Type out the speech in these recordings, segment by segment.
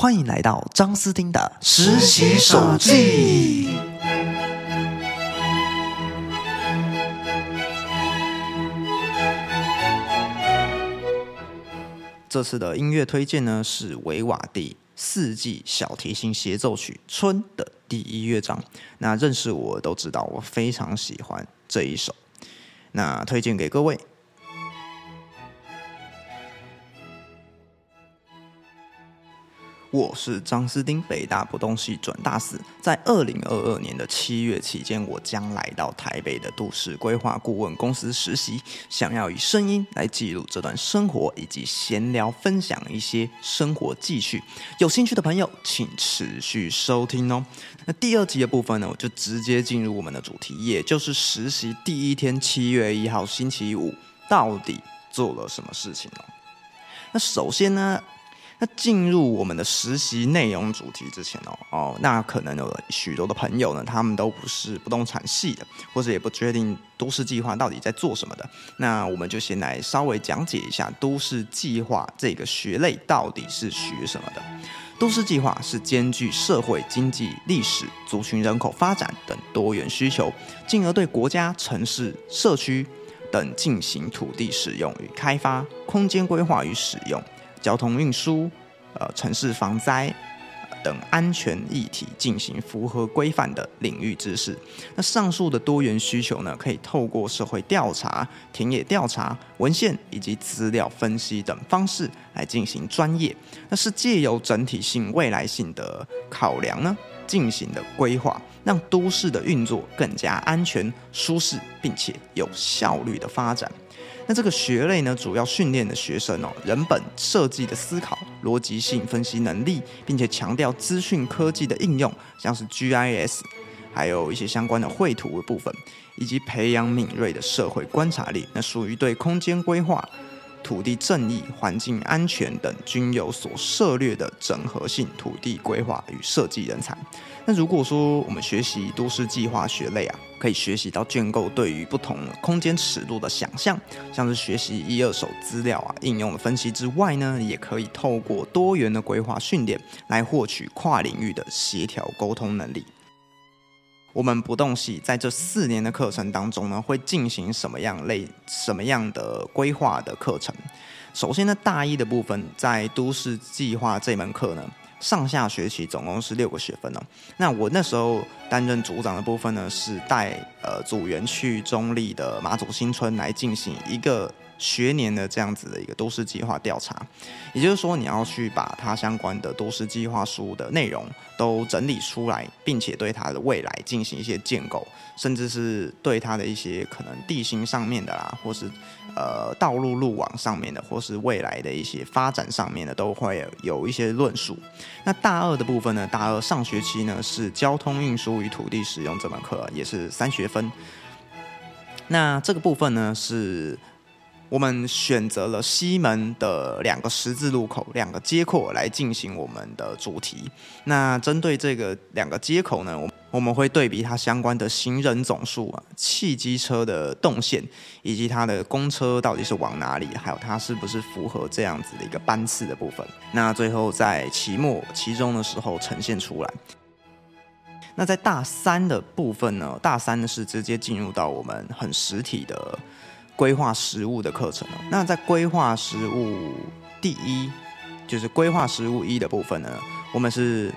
欢迎来到张斯汀的实习手记。这次的音乐推荐呢是维瓦第四季小提琴协奏曲《春》的第一乐章。那认识我都知道，我非常喜欢这一首，那推荐给各位。我是张思丁，北大不动系转大四。在二零二二年的七月期间，我将来到台北的都市规划顾问公司实习，想要以声音来记录这段生活，以及闲聊分享一些生活记叙。有兴趣的朋友，请持续收听哦。那第二集的部分呢，我就直接进入我们的主题，也就是实习第一天，七月一号星期五，到底做了什么事情哦？那首先呢？那进入我们的实习内容主题之前哦哦，那可能有许多的朋友呢，他们都不是不动产系的，或者也不确定都市计划到底在做什么的。那我们就先来稍微讲解一下都市计划这个学类到底是学什么的。都市计划是兼具社会、经济、历史、族群、人口发展等多元需求，进而对国家、城市、社区等进行土地使用与开发、空间规划与使用。交通运输、呃城市防灾等安全议题进行符合规范的领域知识。那上述的多元需求呢，可以透过社会调查、田野调查、文献以及资料分析等方式来进行专业。那是借由整体性、未来性的考量呢，进行的规划，让都市的运作更加安全、舒适，并且有效率的发展。那这个学类呢，主要训练的学生哦，人本设计的思考、逻辑性分析能力，并且强调资讯科技的应用，像是 GIS，还有一些相关的绘图的部分，以及培养敏锐的社会观察力，那属于对空间规划。土地正义、环境安全等均有所涉略的整合性土地规划与设计人才。那如果说我们学习都市计划学类啊，可以学习到建构对于不同空间尺度的想象，像是学习一二手资料啊、应用的分析之外呢，也可以透过多元的规划训练来获取跨领域的协调沟通能力。我们不动系在这四年的课程当中呢，会进行什么样类、什么样的规划的课程？首先呢，大一的部分在都市计划这门课呢，上下学期总共是六个学分哦。那我那时候担任组长的部分呢，是带呃组员去中立的马祖新村来进行一个。学年的这样子的一个都市计划调查，也就是说，你要去把它相关的都市计划书的内容都整理出来，并且对它的未来进行一些建构，甚至是对它的一些可能地形上面的啦，或是呃道路路网上面的，或是未来的一些发展上面的，都会有一些论述。那大二的部分呢，大二上学期呢是交通运输与土地使用这门课，也是三学分。那这个部分呢是。我们选择了西门的两个十字路口、两个街口来进行我们的主题。那针对这个两个街口呢，我我们会对比它相关的行人总数啊、汽机车的动线，以及它的公车到底是往哪里，还有它是不是符合这样子的一个班次的部分。那最后在期末、期中的时候呈现出来。那在大三的部分呢，大三呢是直接进入到我们很实体的。规划实务的课程那在规划实务第一，就是规划实务一的部分呢，我们是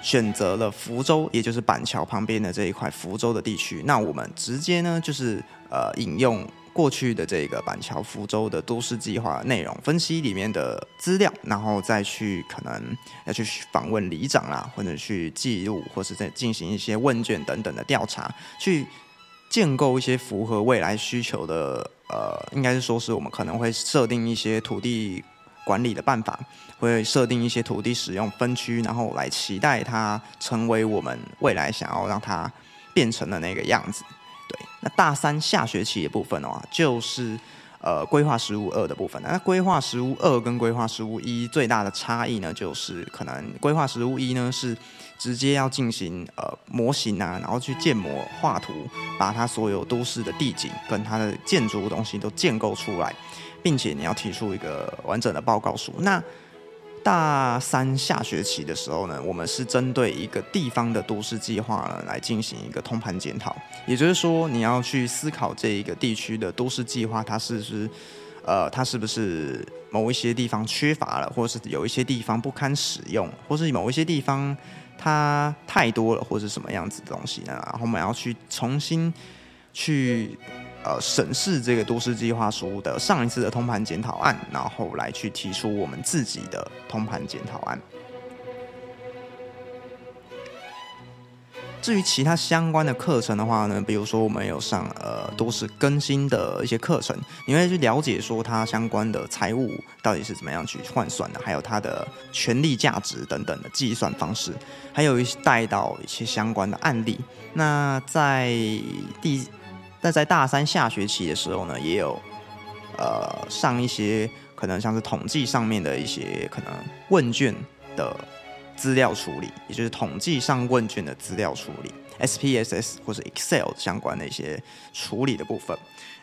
选择了福州，也就是板桥旁边的这一块福州的地区。那我们直接呢，就是呃引用过去的这个板桥福州的都市计划内容分析里面的资料，然后再去可能要去访问里长啦，或者去记录，或是在进行一些问卷等等的调查，去。建构一些符合未来需求的，呃，应该是说是我们可能会设定一些土地管理的办法，会设定一些土地使用分区，然后来期待它成为我们未来想要让它变成的那个样子。对，那大三下学期的部分的话，就是呃规划实务二的部分。那规划实务二跟规划实务一最大的差异呢，就是可能规划实务一呢是。直接要进行呃模型啊，然后去建模画图，把它所有都市的地景跟它的建筑东西都建构出来，并且你要提出一个完整的报告书。那大三下学期的时候呢，我们是针对一个地方的都市计划呢来进行一个通盘检讨。也就是说，你要去思考这一个地区的都市计划，它是不是呃，它是不是某一些地方缺乏了，或者是有一些地方不堪使用，或是某一些地方它太多了，或者是什么样子的东西呢？然后我们要去重新去。呃，审视这个都市计划书的上一次的通盘检讨案，然后来去提出我们自己的通盘检讨案。至于其他相关的课程的话呢，比如说我们有上呃都市更新的一些课程，你会去了解说它相关的财务到底是怎么样去换算的，还有它的权利价值等等的计算方式，还有一些带到一些相关的案例。那在第。但在大三下学期的时候呢，也有呃上一些可能像是统计上面的一些可能问卷的资料处理，也就是统计上问卷的资料处理，SPSS 或者 Excel 相关的一些处理的部分。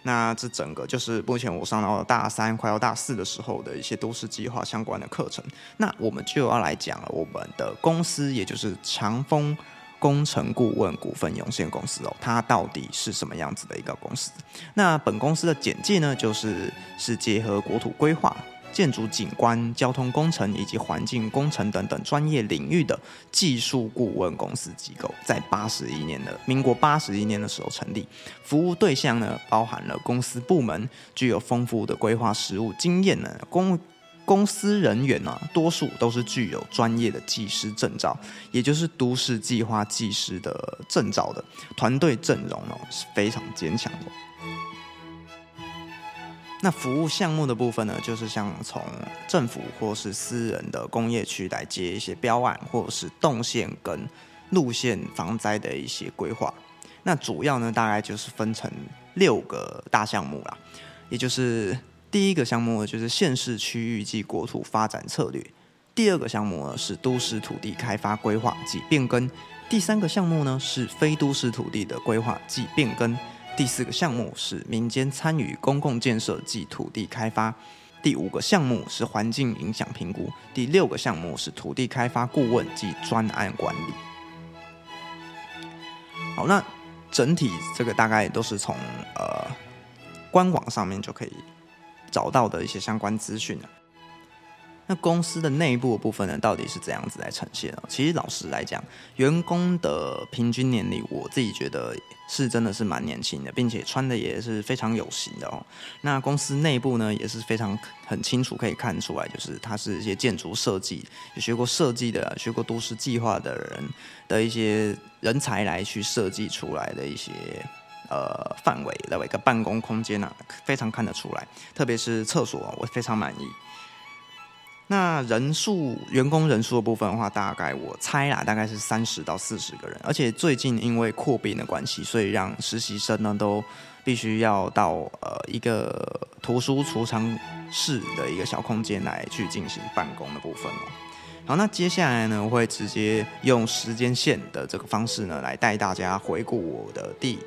那这整个就是目前我上到大三快要大四的时候的一些都市计划相关的课程。那我们就要来讲了，我们的公司也就是长风。工程顾问股份有限公司哦，它到底是什么样子的一个公司？那本公司的简介呢，就是是结合国土规划、建筑景观、交通工程以及环境工程等等专业领域的技术顾问公司机构，在八十一年的民国八十一年的时候成立，服务对象呢包含了公司部门具有丰富的规划实务经验呢公。公司人员呢，多数都是具有专业的技师证照，也就是都市计划技师的证照的团队阵容呢是非常坚强的。那服务项目的部分呢，就是像从政府或是私人的工业区来接一些标案，或者是动线跟路线防灾的一些规划。那主要呢，大概就是分成六个大项目啦，也就是。第一个项目呢，就是县市区域及国土发展策略；第二个项目呢，是都市土地开发规划及变更；第三个项目呢，是非都市土地的规划及变更；第四个项目是民间参与公共建设及土地开发；第五个项目是环境影响评估；第六个项目是土地开发顾问及专案管理。好，那整体这个大概都是从呃官网上面就可以。找到的一些相关资讯那公司的内部部分呢，到底是怎样子来呈现呢？其实老实来讲，员工的平均年龄，我自己觉得是真的是蛮年轻的，并且穿的也是非常有型的哦。那公司内部呢，也是非常很清楚可以看出来，就是它是一些建筑设计，有学过设计的、学过都市计划的人的一些人才来去设计出来的一些。呃，范围的一个办公空间呢，非常看得出来，特别是厕所，我非常满意。那人数，员工人数的部分的话，大概我猜啦，大概是三十到四十个人。而且最近因为扩编的关系，所以让实习生呢都必须要到呃一个图书储藏室的一个小空间来去进行办公的部分哦。好，那接下来呢，我会直接用时间线的这个方式呢，来带大家回顾我的第。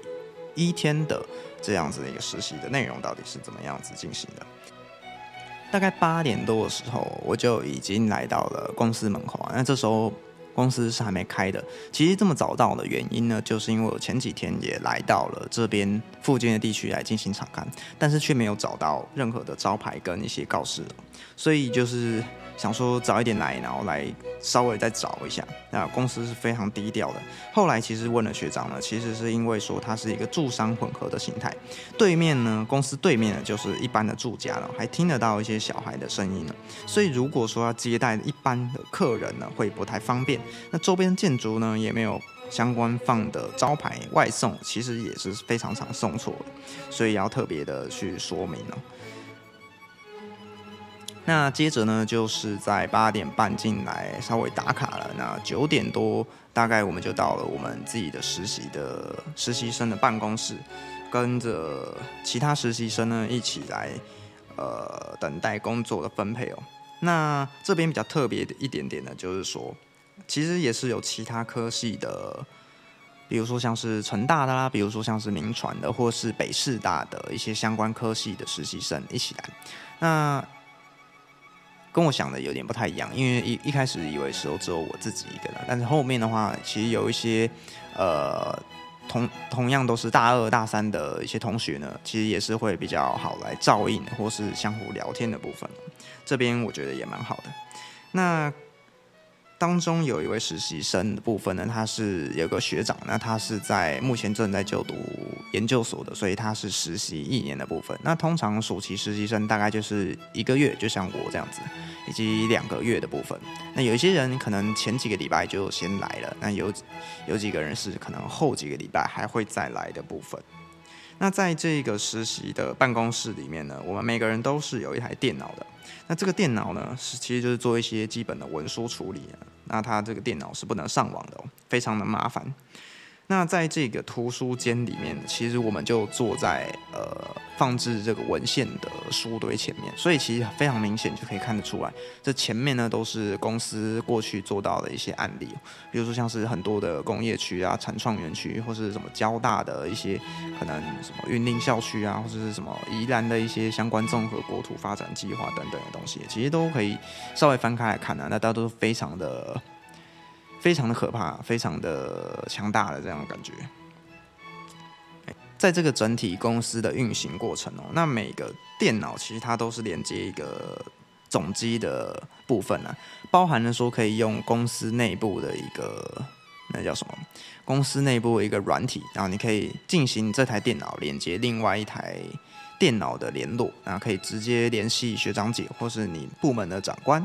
一天的这样子的一个实习的内容到底是怎么样子进行的？大概八点多的时候，我就已经来到了公司门口啊。那这时候公司是还没开的。其实这么早到的原因呢，就是因为我前几天也来到了这边附近的地区来进行查看，但是却没有找到任何的招牌跟一些告示，所以就是。想说早一点来，然后来稍微再找一下。那公司是非常低调的。后来其实问了学长呢，其实是因为说它是一个住商混合的形态。对面呢，公司对面呢就是一般的住家了，还听得到一些小孩的声音呢。所以如果说要接待一般的客人呢，会不太方便。那周边建筑呢也没有相关放的招牌，外送其实也是非常常送错的，所以要特别的去说明哦。那接着呢，就是在八点半进来稍微打卡了。那九点多大概我们就到了我们自己的实习的实习生的办公室，跟着其他实习生呢一起来呃等待工作的分配哦。那这边比较特别的一点点呢，就是说其实也是有其他科系的，比如说像是成大的啦，比如说像是民传的，或是北师大的一些相关科系的实习生一起来。那跟我想的有点不太一样，因为一一开始以为候只有我自己一个人，但是后面的话，其实有一些呃同同样都是大二大三的一些同学呢，其实也是会比较好来照应或是相互聊天的部分，这边我觉得也蛮好的。那当中有一位实习生的部分呢，他是有个学长，那他是在目前正在就读研究所的，所以他是实习一年的部分。那通常暑期实习生大概就是一个月，就像我这样子，以及两个月的部分。那有一些人可能前几个礼拜就先来了，那有有几个人是可能后几个礼拜还会再来的部分。那在这个实习的办公室里面呢，我们每个人都是有一台电脑的。那这个电脑呢，是其实就是做一些基本的文书处理。那它这个电脑是不能上网的，非常的麻烦。那在这个图书间里面，其实我们就坐在呃放置这个文献的书堆前面，所以其实非常明显就可以看得出来，这前面呢都是公司过去做到的一些案例，比如说像是很多的工业区啊、产创园区，或是什么交大的一些可能什么云林校区啊，或者是什么宜兰的一些相关综合国土发展计划等等的东西，其实都可以稍微翻开来看啊，那大家都非常的。非常的可怕，非常的强大的这样感觉。在这个整体公司的运行过程哦，那每个电脑其实它都是连接一个总机的部分啊，包含了说可以用公司内部的一个那叫什么？公司内部的一个软体，然后你可以进行这台电脑连接另外一台电脑的联络，然后可以直接联系学长姐或是你部门的长官。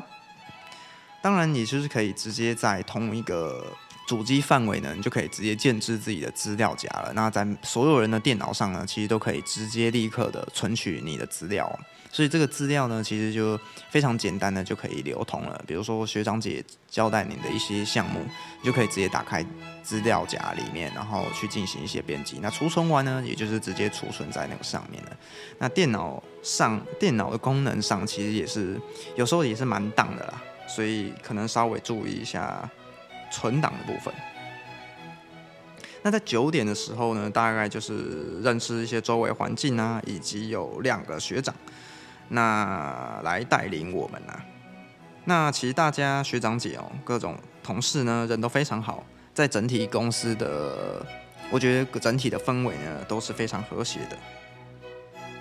当然，你就是可以直接在同一个主机范围呢，你就可以直接建置自己的资料夹了。那在所有人的电脑上呢，其实都可以直接立刻的存取你的资料。所以这个资料呢，其实就非常简单的就可以流通了。比如说学长姐交代你的一些项目，你就可以直接打开资料夹里面，然后去进行一些编辑。那储存完呢，也就是直接储存在那个上面了。那电脑上电脑的功能上，其实也是有时候也是蛮当的啦。所以可能稍微注意一下存档的部分。那在九点的时候呢，大概就是认识一些周围环境啊，以及有两个学长，那来带领我们啊。那其实大家学长姐哦，各种同事呢，人都非常好，在整体公司的，我觉得整体的氛围呢，都是非常和谐的。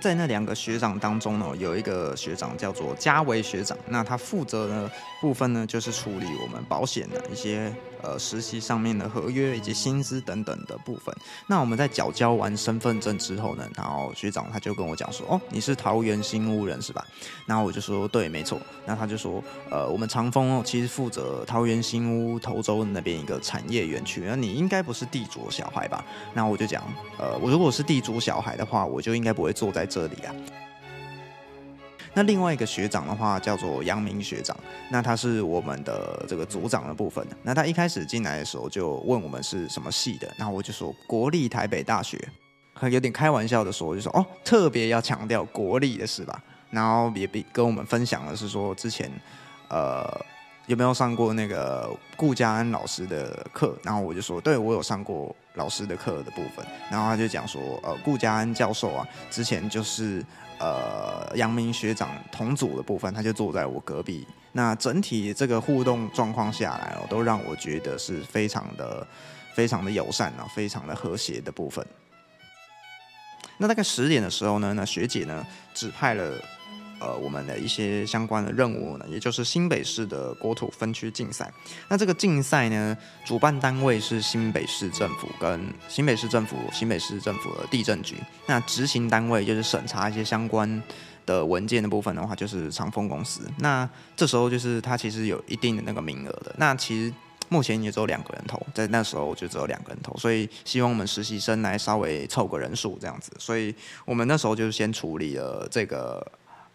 在那两个学长当中呢，有一个学长叫做嘉维学长，那他负责的部分呢，就是处理我们保险的一些。呃，实习上面的合约以及薪资等等的部分。那我们在缴交完身份证之后呢，然后学长他就跟我讲说：“哦，你是桃园新屋人是吧？”然后我就说：“对，没错。”那他就说：“呃，我们长丰其实负责桃园新屋头州那边一个产业园区，那你应该不是地主小孩吧？”那我就讲：“呃，我如果是地主小孩的话，我就应该不会坐在这里啊。”那另外一个学长的话叫做杨明学长，那他是我们的这个组长的部分。那他一开始进来的时候就问我们是什么系的，然后我就说国立台北大学，有点开玩笑的说，就说哦，特别要强调国立的是吧？然后也比跟我们分享的是说之前呃有没有上过那个顾家安老师的课，然后我就说对我有上过老师的课的部分，然后他就讲说呃顾家安教授啊之前就是。呃，杨明学长同组的部分，他就坐在我隔壁。那整体这个互动状况下来哦，都让我觉得是非常的、非常的友善啊，非常的和谐的部分。那大概十点的时候呢，那学姐呢指派了。呃，我们的一些相关的任务呢，也就是新北市的国土分区竞赛。那这个竞赛呢，主办单位是新北市政府跟新北市政府、新北市政府的地震局。那执行单位就是审查一些相关的文件的部分的话，就是长丰公司。那这时候就是它其实有一定的那个名额的。那其实目前也只有两个人投，在那时候就只有两个人投，所以希望我们实习生来稍微凑个人数这样子。所以我们那时候就先处理了这个。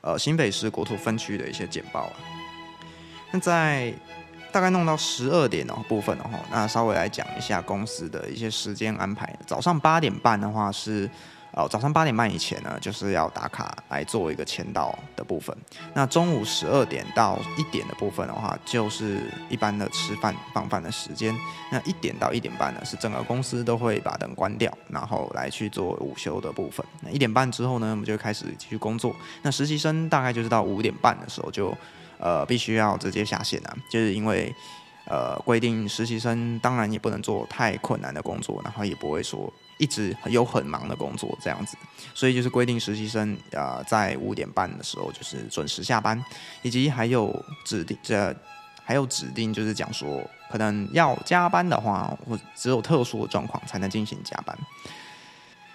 呃，新北市国土分区的一些简报啊，那在大概弄到十二点的部分的话，那稍微来讲一下公司的一些时间安排。早上八点半的话是。哦，早上八点半以前呢，就是要打卡来做一个签到的部分。那中午十二点到一点的部分的话，就是一般的吃饭放饭的时间。那一点到一点半呢，是整个公司都会把灯关掉，然后来去做午休的部分。那一点半之后呢，我们就开始继续工作。那实习生大概就是到五点半的时候就。呃必须要直接下线啊，就是因为呃规定实习生当然也不能做太困难的工作，然后也不会说一直有很忙的工作这样子，所以就是规定实习生啊在五点半的时候就是准时下班，以及还有指定这还有指定就是讲说可能要加班的话，或只有特殊的状况才能进行加班。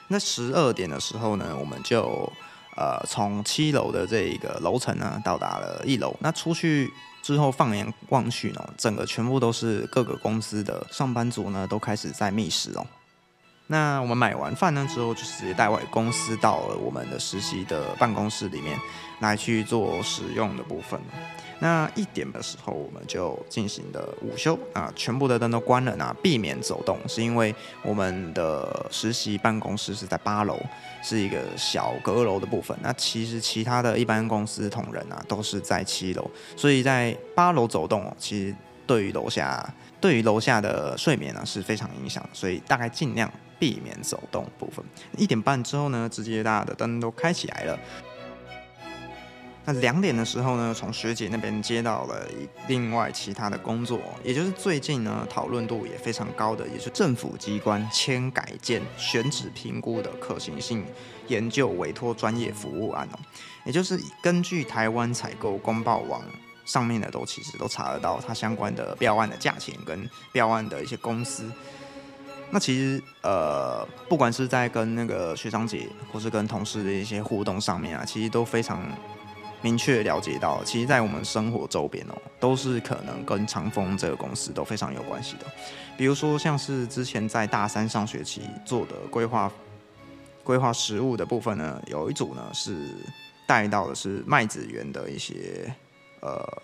那十二点的时候呢，我们就呃从七楼的这一个楼层呢到达了一楼。那出去之后放眼望去呢，整个全部都是各个公司的上班族呢，都开始在觅食哦。那我们买完饭呢之后，就直接带回公司到了我们的实习的办公室里面来去做使用的部分。那一点的时候，我们就进行的午休啊，全部的灯都关了呢，避免走动，是因为我们的实习办公室是在八楼，是一个小阁楼的部分。那其实其他的一般公司同仁啊，都是在七楼，所以在八楼走动，其实对于楼下对于楼下的睡眠呢是非常影响，所以大概尽量避免走动部分。一点半之后呢，直接大家的灯都开起来了。那两点的时候呢，从学姐那边接到了另外其他的工作，也就是最近呢讨论度也非常高的，也是政府机关迁改建选址评估的可行性研究委托专业服务案哦，也就是根据台湾采购公报网上面的都其实都查得到它相关的标案的价钱跟标案的一些公司。那其实呃，不管是在跟那个学长姐或是跟同事的一些互动上面啊，其实都非常。明确了解到，其实，在我们生活周边哦，都是可能跟长丰这个公司都非常有关系的。比如说，像是之前在大三上学期做的规划、规划实务的部分呢，有一组呢是带到的是麦子园的一些呃。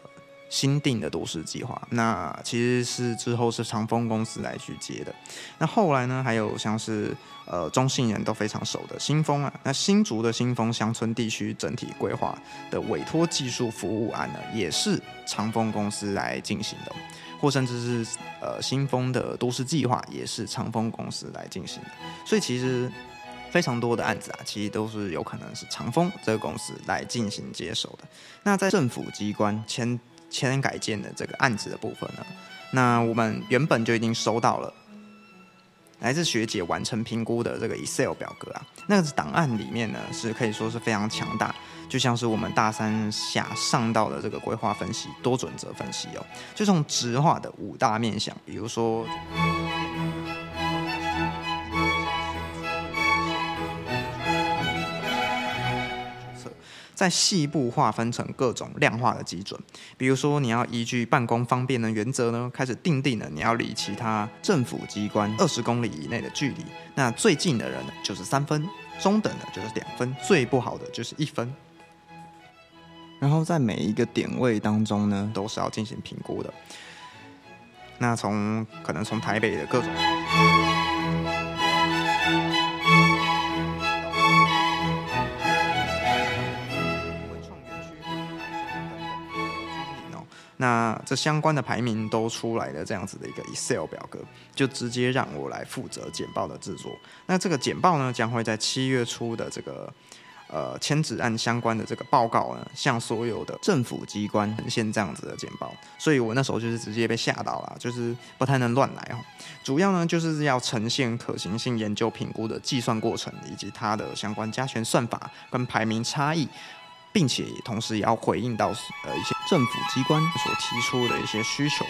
新定的都市计划，那其实是之后是长丰公司来去接的。那后来呢，还有像是呃中信人都非常熟的新丰啊，那新竹的新丰乡村地区整体规划的委托技术服务案呢，也是长丰公司来进行的，或甚至是呃新丰的都市计划也是长丰公司来进行的。所以其实非常多的案子啊，其实都是有可能是长风这个公司来进行接手的。那在政府机关签。迁改建的这个案子的部分呢，那我们原本就已经收到了来自学姐完成评估的这个 Excel 表格啊，那个档案里面呢是可以说是非常强大，就像是我们大三下上到的这个规划分析、多准则分析哦，就从直化的五大面向，比如说。在细部划分成各种量化的基准，比如说你要依据办公方便的原则呢，开始定定了你要离其他政府机关二十公里以内的距离，那最近的人呢就是三分，中等的就是两分，最不好的就是一分。然后在每一个点位当中呢，都是要进行评估的。那从可能从台北的各种。那这相关的排名都出来了，这样子的一个 Excel 表格，就直接让我来负责简报的制作。那这个简报呢，将会在七月初的这个呃签纸案相关的这个报告呢，向所有的政府机关呈现这样子的简报。所以我那时候就是直接被吓到了，就是不太能乱来哦。主要呢就是要呈现可行性研究评估的计算过程，以及它的相关加权算法跟排名差异。并且同时也要回应到呃一些政府机关所提出的一些需求。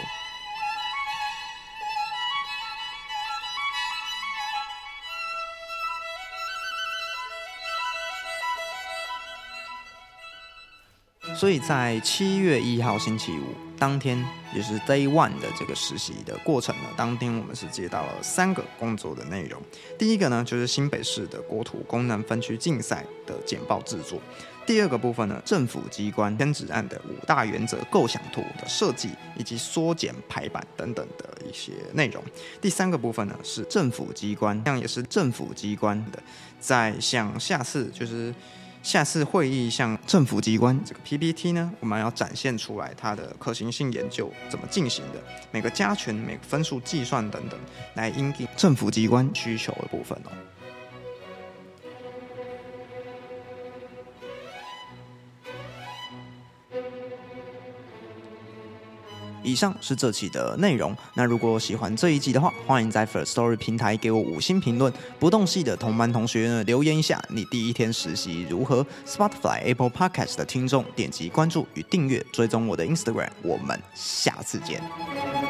所以在七月一号星期五当天，也是 Day One 的这个实习的过程呢。当天我们是接到了三个工作的内容。第一个呢，就是新北市的国土功能分区竞赛的简报制作。第二个部分呢，政府机关编制案的五大原则构想图的设计以及缩减排版等等的一些内容。第三个部分呢，是政府机关，这样也是政府机关的，在向下次就是。下次会议向政府机关这个 PPT 呢，我们要展现出来它的可行性研究怎么进行的，每个加权、每个分数计算等等，来应对政府机关需求的部分哦。以上是这期的内容。那如果喜欢这一集的话，欢迎在 First Story 平台给我五星评论。不动系的同班同学呢，留言一下你第一天实习如何。Spotify、Apple Podcast 的听众点击关注与订阅，追踪我的 Instagram。我们下次见。